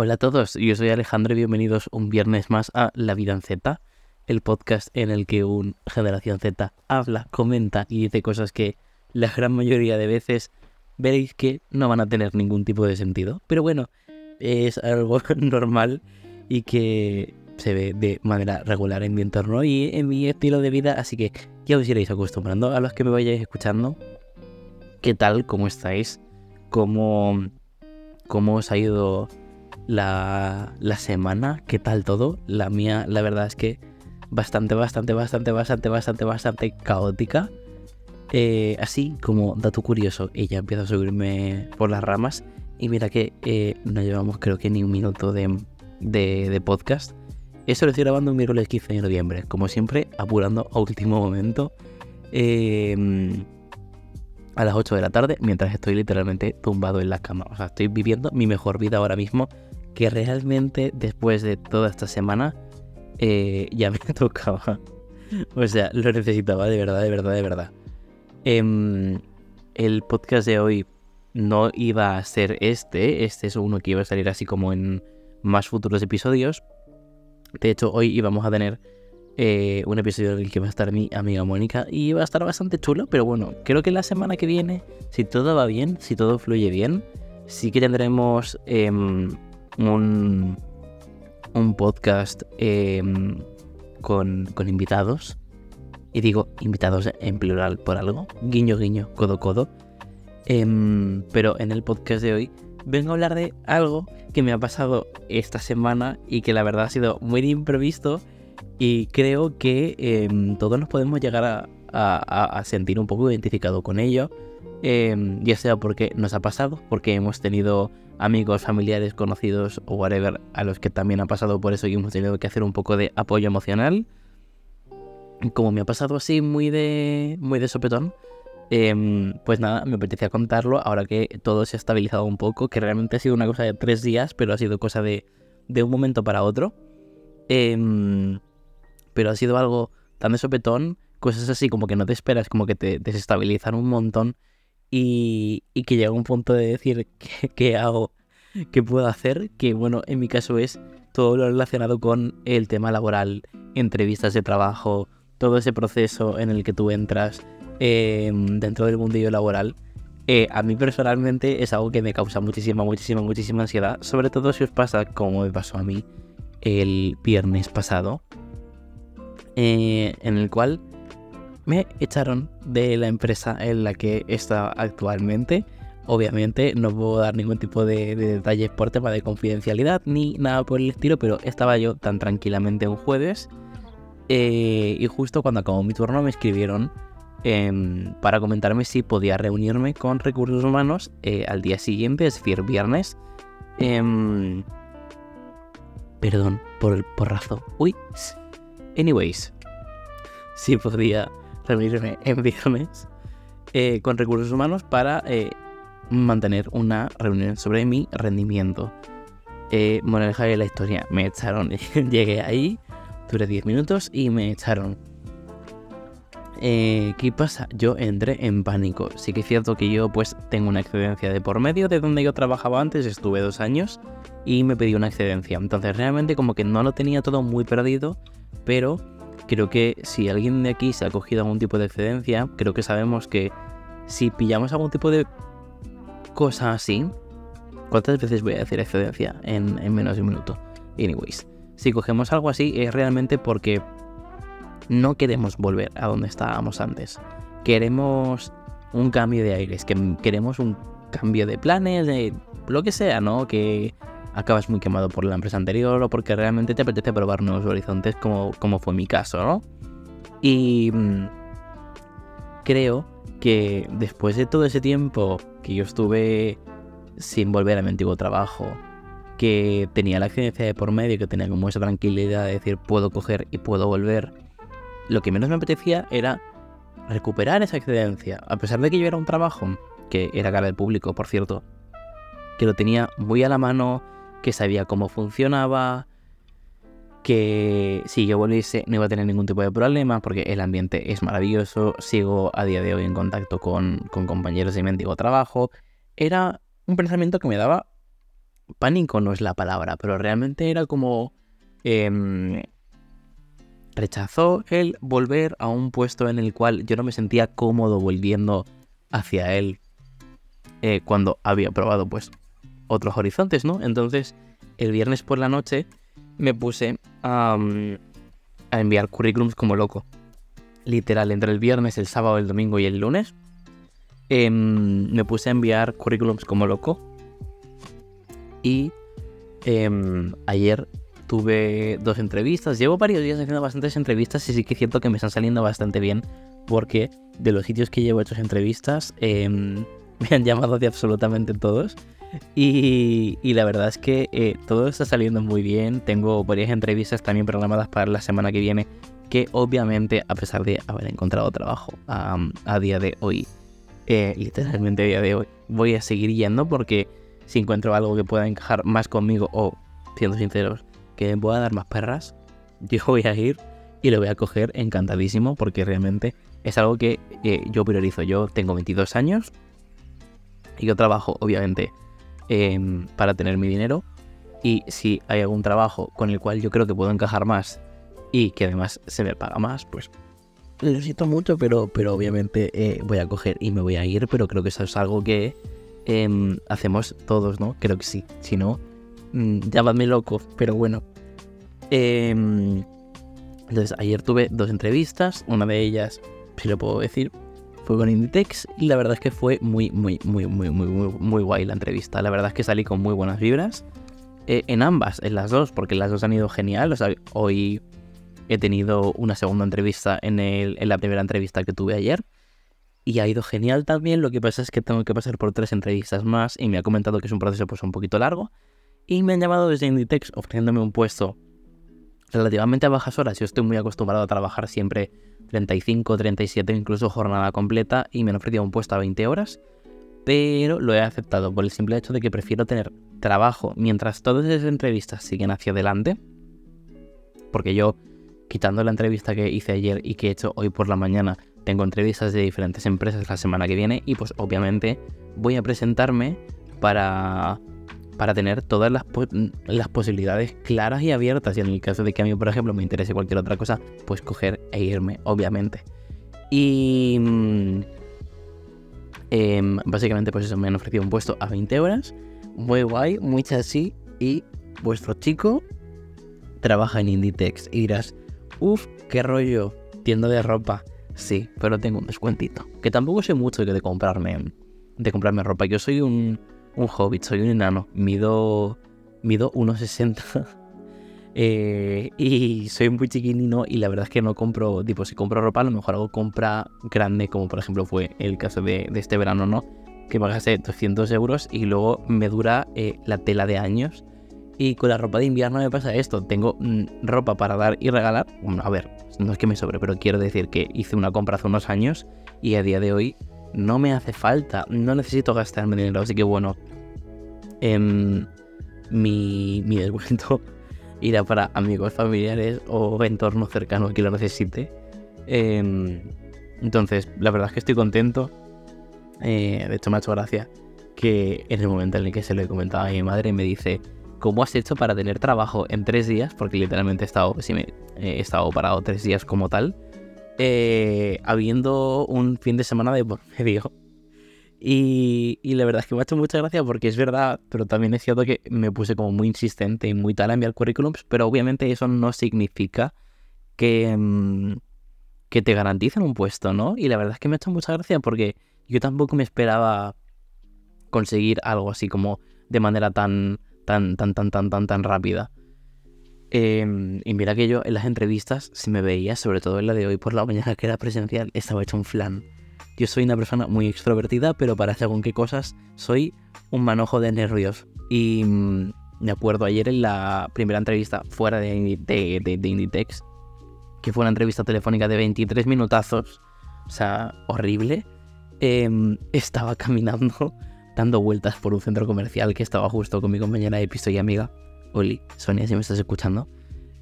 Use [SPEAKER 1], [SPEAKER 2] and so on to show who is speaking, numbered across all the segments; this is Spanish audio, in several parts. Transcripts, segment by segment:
[SPEAKER 1] Hola a todos, yo soy Alejandro y bienvenidos un viernes más a La Vida en Z, el podcast en el que un generación Z habla, comenta y dice cosas que la gran mayoría de veces veréis que no van a tener ningún tipo de sentido. Pero bueno, es algo normal y que se ve de manera regular en mi entorno y en mi estilo de vida, así que ya os iréis acostumbrando a los que me vayáis escuchando. ¿Qué tal? ¿Cómo estáis? ¿Cómo, cómo os ha ido la, la semana? ¿Qué tal todo? La mía, la verdad es que bastante, bastante, bastante, bastante, bastante, bastante caótica. Eh, así como dato curioso, ella empieza a subirme por las ramas y mira que eh, no llevamos creo que ni un minuto de, de, podcast. Eso lo estoy grabando un miércoles 15 de noviembre, como siempre, apurando a último momento. Em, a las 8 de la tarde, mientras estoy literalmente tumbado en la cama. O sea, estoy viviendo mi mejor vida ahora mismo, que realmente después de toda esta semana eh, ya me tocaba. O sea, lo necesitaba de verdad, de verdad, de verdad. Em, el podcast de hoy no iba a ser este. Este es uno que iba a salir así como en más futuros episodios. De hecho, hoy íbamos a tener eh, un episodio en el que va a estar mi amiga Mónica y va a estar bastante chulo. Pero bueno, creo que la semana que viene, si todo va bien, si todo fluye bien, sí que tendremos em, un un podcast em, con, invitados. Y digo invitados en plural por algo. Guiño, guiño, codo, codo. Em, pero en el podcast de hoy vengo a hablar de algo que me ha pasado esta semana y que la verdad ha sido muy imprevisto. Y creo que em, todos nos podemos llegar a, a, sentir un poco identificado con ello. ya sea porque nos ha pasado, porque hemos tenido amigos, familiares, conocidos o whatever a los que también ha pasado por eso y hemos tenido que hacer un poco de apoyo emocional. Como me ha pasado así muy de, muy de sopetón, em, pues nada, me apetecía contarlo ahora que todo se ha estabilizado un poco, que realmente ha sido una cosa de tres días, pero ha sido cosa de, de un momento para otro. Em, pero ha sido algo tan de sopetón, cosas así como que no te esperas, como que te desestabilizan un montón y, que llega un punto de decir qué, hago, qué puedo hacer, que bueno, en mi caso es todo lo relacionado con el tema laboral, entrevistas de trabajo, todo ese proceso en el que tú entras em, dentro del mundillo laboral. Eh, a mí personalmente es algo que me causa muchísima, muchísima, muchísima ansiedad, sobre todo si os pasa como me pasó a mí el viernes pasado, eh, en el cual me echaron de la empresa en la que está actualmente. Obviamente no puedo dar ningún tipo de, detalles por tema de confidencialidad ni nada por el estilo, pero estaba yo tan tranquilamente un jueves eh, y justo cuando acabó mi turno me escribieron em, para comentarme si podía reunirme con recursos humanos eh, al día siguiente, es decir, viernes. Em, perdón por el porrazo. Uy. Anyways, si podía reunirme en viernes eh, con recursos humanos para eh, mantener una reunión sobre mi rendimiento. Eh, moraleja de la historia, me echaron, llegué ahí, duré 10 minutos y me echaron. Eh, ¿Qué pasa? Yo entré en pánico. Sí que es cierto que yo pues tengo una excedencia de por medio de donde yo trabajaba antes, estuve dos años y me pedí una excedencia. Entonces realmente como que no lo tenía todo muy perdido, pero creo que si alguien de aquí se ha cogido algún tipo de excedencia, creo que sabemos que si pillamos algún tipo de cosa así, ¿cuántas veces voy a decir excedencia en, menos de un minuto? Anyways, si cogemos algo así es realmente porque no queremos volver a donde estábamos antes. Queremos un cambio de aires, que queremos un cambio de planes, lo que sea, ¿no? Que acabas muy quemado por la empresa anterior o porque realmente te apetece probar nuevos horizontes como, como fue mi caso, ¿no? Y mm, creo que después de todo ese tiempo que yo estuve sin volver a mi antiguo trabajo, que tenía la experiencia de por medio, que tenía como esa tranquilidad de decir puedo coger y puedo volver, lo que menos me apetecía era recuperar esa excedencia. A pesar de que yo era un trabajo, que era cara del público, por cierto, que lo tenía muy a la mano, que sabía cómo funcionaba, que si yo volviese no iba a tener ningún tipo de problema porque el ambiente es maravilloso, sigo a día de hoy en contacto con, compañeros de mi antiguo trabajo. Era un pensamiento que me daba pánico no es la palabra, pero realmente era como... Em, rechazó el volver a un puesto en el cual yo no me sentía cómodo volviendo hacia él eh, cuando había probado pues otros horizontes, ¿no? Entonces el viernes por la noche me puse a, enviar currículums como loco. Literal, entre el viernes, el sábado, el domingo y el lunes em, me puse a enviar currículums como loco. Y em, ayer tuve dos entrevistas. Llevo varios días haciendo bastantes entrevistas y sí que es cierto que me están saliendo bastante bien porque de los sitios que llevo hechas entrevistas em, me han llamado de absolutamente todos. Y, la verdad es que eh, todo está saliendo muy bien. Tengo varias entrevistas también programadas para la semana que viene. Que obviamente, a pesar de haber encontrado trabajo a día de hoy, eh, literalmente a día de hoy, voy a seguir yendo porque si encuentro algo que pueda encajar más conmigo o, siendo sinceros, que me pueda dar más perras, yo voy a ir y lo voy a coger encantadísimo porque realmente es algo que eh, yo priorizo. Yo tengo 22 años y yo trabajo, obviamente, em, para tener mi dinero. Y si hay algún trabajo con el cual yo creo que puedo encajar más y que además se me paga más, pues lo siento mucho, pero, pero obviamente eh, voy a coger y me voy a ir, pero creo que eso es algo que em, hacemos todos, ¿no? Creo que sí. Si no, mmm, llamadme loco, pero bueno. Em, entonces, ayer tuve dos entrevistas, una de ellas, si lo puedo decir, fue con Inditex y la verdad es que fue muy, muy, muy, muy, muy, muy, muy guay la entrevista. La verdad es que salí con muy buenas vibras. Eh, en ambas, en las dos, porque las dos han ido genial. Hoy he tenido una segunda entrevista en, en la primera entrevista que tuve ayer. Y ha ido genial también. Lo que pasa es que tengo que pasar por tres entrevistas más y me ha comentado que es un proceso pues un poquito largo. Y me han llamado desde Inditex ofreciéndome un puesto relativamente a bajas horas. Yo estoy muy acostumbrado a trabajar siempre 35, 37, incluso jornada completa y me han ofrecido un puesto a 20 horas, pero lo he aceptado por el simple hecho de que prefiero tener trabajo mientras todas esas entrevistas siguen hacia adelante, porque yo, quitando la entrevista que hice ayer y que he hecho hoy por la mañana, tengo entrevistas de diferentes empresas la semana que viene y pues obviamente voy a presentarme para para tener todas las, posibilidades claras y abiertas. Y en el caso de que a mí, por ejemplo, me interese cualquier otra cosa, pues coger e irme, obviamente. Y mm, em, básicamente, pues eso, me han ofrecido un puesto a 20 horas. Muy guay, muy chasí. Y vuestro chico trabaja en Inditex. Y dirás, uff, qué rollo, tienda de ropa. Sí, pero tengo un descuentito. Que tampoco sé mucho de comprarme, de comprarme ropa. Yo soy un un hobbit, soy un enano, mido, mido 1,60 eh, y soy muy chiquinino y la verdad es que no compro, tipo, si compro ropa a lo mejor hago compra grande, como por ejemplo fue el caso de, este verano, ¿no? Que me gasté 200 euros y luego me dura eh, la tela de años. Y con la ropa de invierno me pasa esto, tengo mm, ropa para dar y regalar. Bueno, a ver, no es que me sobre, pero quiero decir que hice una compra hace unos años y a día de hoy no me hace falta, no necesito gastarme dinero, así que bueno, em, mi, mi descuento irá para amigos, familiares o entorno cercano que lo necesite. Em, entonces, la verdad es que estoy contento. Eh, de hecho, me ha hecho gracia que en el momento en el que se lo he comentado a mi madre me dice, ¿cómo has hecho para tener trabajo en tres días? Porque literalmente he estado, sí, me, he estado parado tres días como tal. Eh, habiendo un fin de semana de por medio. Y, la verdad es que me ha hecho mucha gracia porque es verdad, pero también es cierto que me puse como muy insistente y muy tal a enviar currículums, pero obviamente eso no significa que, mm, que te garanticen un puesto, ¿no? Y la verdad es que me ha hecho mucha gracia porque yo tampoco me esperaba conseguir algo así como de manera tan, tan, tan, tan, tan, tan, tan rápida. Em, y mira que yo en las entrevistas, si me veía, sobre todo en la de hoy por la mañana que era presencial, estaba hecho un flan. Yo soy una persona muy extrovertida, pero para según qué cosas soy un manojo de nervios. Y mm, me acuerdo ayer en la primera entrevista fuera de, de, Inditex, que fue una entrevista telefónica de 23 minutazos, o sea, horrible. Em, estaba caminando, dando vueltas por un centro comercial que estaba justo con mi compañera de piso y amiga. Oli, Sonia, si me estás escuchando,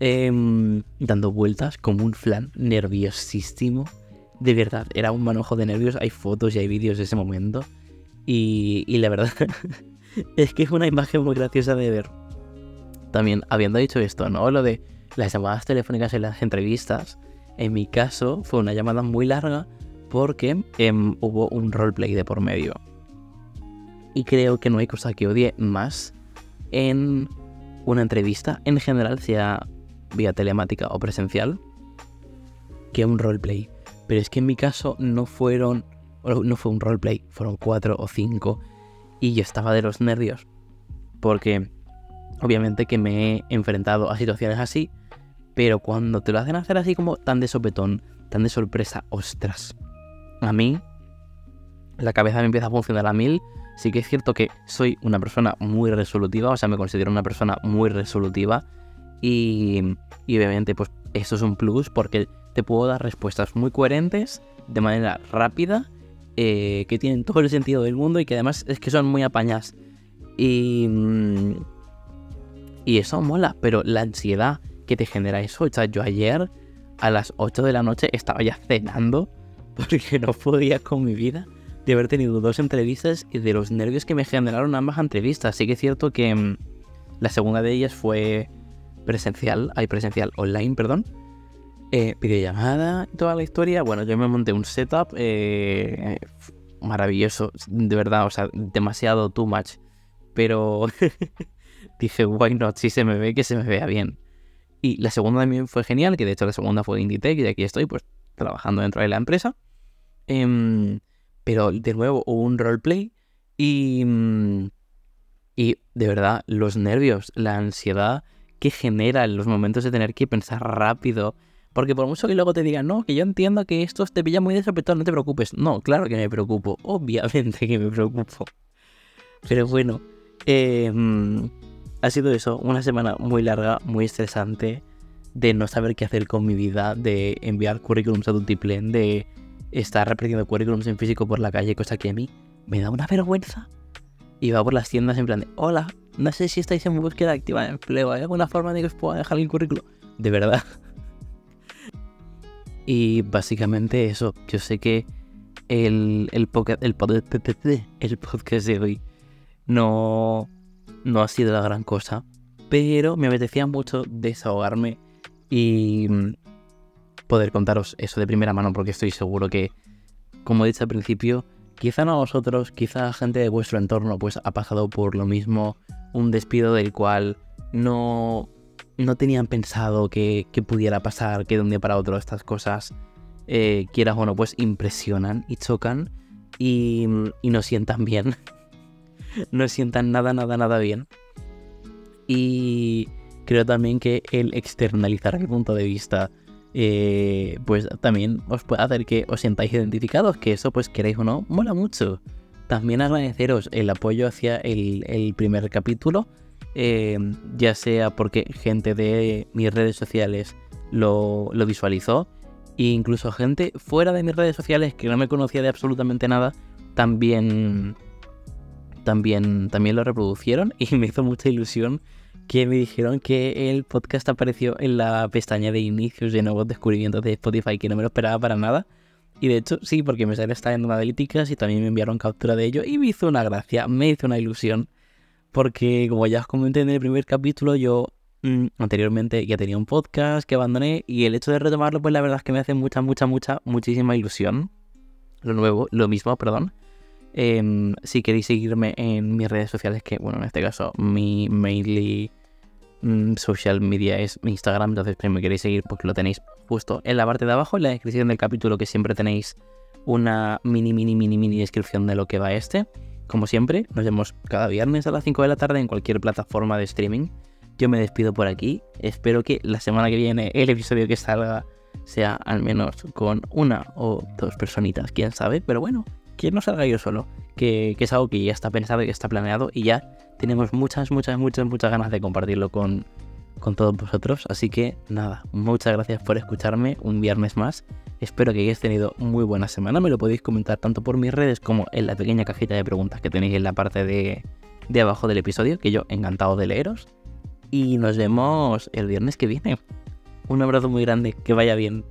[SPEAKER 1] em, dando vueltas como un flan, nerviosísimo. De verdad, era un manojo de nervios. Hay fotos y hay vídeos de ese momento. Y, la verdad, es que es una imagen muy graciosa de ver. También, habiendo dicho esto, ¿no? Lo de las llamadas telefónicas en las entrevistas, en mi caso fue una llamada muy larga porque em, hubo un roleplay de por medio. Y creo que no hay cosa que odie más en una entrevista, en general, sea vía telemática o presencial, que un roleplay. Pero es que en mi caso no fueron, no fue un roleplay, fueron cuatro o cinco. Y yo estaba de los nervios. Porque obviamente que me he enfrentado a situaciones así. Pero cuando te lo hacen hacer así como tan de sopetón, tan de sorpresa, ostras. A mí, la cabeza me empieza a funcionar a mil. Sí que es cierto que soy una persona muy resolutiva, o sea, me considero una persona muy resolutiva. Y, y obviamente, pues eso es un plus porque te puedo dar respuestas muy coherentes, de manera rápida, eh, que tienen todo el sentido del mundo y que además es que son muy apañadas. Y, mm, y eso mola, pero la ansiedad que te genera eso, o sea, yo ayer a las 8 de la noche estaba ya cenando porque no podía con mi vida de haber tenido dos entrevistas y de los nervios que me generaron ambas entrevistas. Sí que es cierto que mm, la segunda de ellas fue presencial, hay presencial online, perdón eh, videollamada y toda la historia. Bueno, yo me monté un setup eh, maravilloso, de verdad, o sea, demasiado too much. Pero dije, why not, si se me ve, que se me vea bien. Y la segunda también fue genial, que de hecho la segunda fue Inditech y aquí estoy pues trabajando dentro de la empresa. Em, pero de nuevo hubo un roleplay y, mm, y de verdad los nervios, la ansiedad que genera en los momentos de tener que pensar rápido, porque por mucho que luego te digan, no, que yo entiendo que esto te pilla muy desapetado, no te preocupes. No, claro que me preocupo. Obviamente que me preocupo. Pero bueno, em, ha sido eso, una semana muy larga, muy estresante, de no saber qué hacer con mi vida, de enviar currículums a Dutiplén, de estar repitiendo currículums en físico por la calle, cosa que a mí me da una vergüenza. Y va por las tiendas en plan de, hola, no sé si estáis en búsqueda activa de empleo, ¿hay alguna forma de que os pueda dejar el currículum? De verdad. Y básicamente eso, yo sé que el, el, podcast, el, podcast de hoy no, no ha sido la gran cosa, pero me apetecía mucho desahogarme y mm, poder contaros eso de primera mano porque estoy seguro que, como he dicho al principio, quizá no a vosotros, quizá a gente de vuestro entorno pues ha pasado por lo mismo, un despido del cual no no tenían pensado que, pudiera pasar, que de un día para otro estas cosas, eh, quieras o no, pues impresionan y chocan y, y no sientan bien. no sientan nada, nada, nada bien. Y creo también que el externalizar el punto de vista, eh, pues también os puede hacer que os sientáis identificados, que eso pues queréis o no, mola mucho. También agradeceros el apoyo hacia el, primer capítulo eh, ya sea porque gente de mis redes sociales lo, visualizó, e incluso gente fuera de mis redes sociales que no me conocía de absolutamente nada, también, también, también lo reproducieron y me hizo mucha ilusión que me dijeron que el podcast apareció en la pestaña de inicios de nuevos descubrimientos de Spotify, que no me lo esperaba para nada. Y de hecho, sí, porque me sale estar en analíticas y también me enviaron captura de ello y me hizo una gracia, me hizo una ilusión porque como ya os comenté en el primer capítulo, yo mm, anteriormente ya tenía un podcast que abandoné y el hecho de retomarlo, pues la verdad es que me hace mucha, mucha, mucha, muchísima ilusión. Lo nuevo, lo mismo, perdón. Em, si queréis seguirme en mis redes sociales, que bueno, en este caso mi mainly mm, social media es mi Instagram, entonces si me queréis seguir, pues lo tenéis justo en la parte de abajo, en la descripción del capítulo, que siempre tenéis una mini, mini, mini, mini descripción de lo que va este. Como siempre, nos vemos cada viernes a las 5 de la tarde en cualquier plataforma de streaming. Yo me despido por aquí. Espero que la semana que viene el episodio que salga sea al menos con una o dos personitas, quién sabe. Pero bueno, que no salga yo solo. Que, es algo que ya está pensado y que está planeado y ya tenemos muchas, muchas, muchas, muchas ganas de compartirlo con, con todos vosotros. Así que nada, muchas gracias por escucharme un viernes más Espero que hayáis tenido muy buena semana. Me lo podéis comentar tanto por mis redes como en la pequeña cajita de preguntas que tenéis en la parte de, abajo del episodio, que yo encantado de leeros. Y nos vemos el viernes que viene. Un abrazo muy grande, que vaya bien.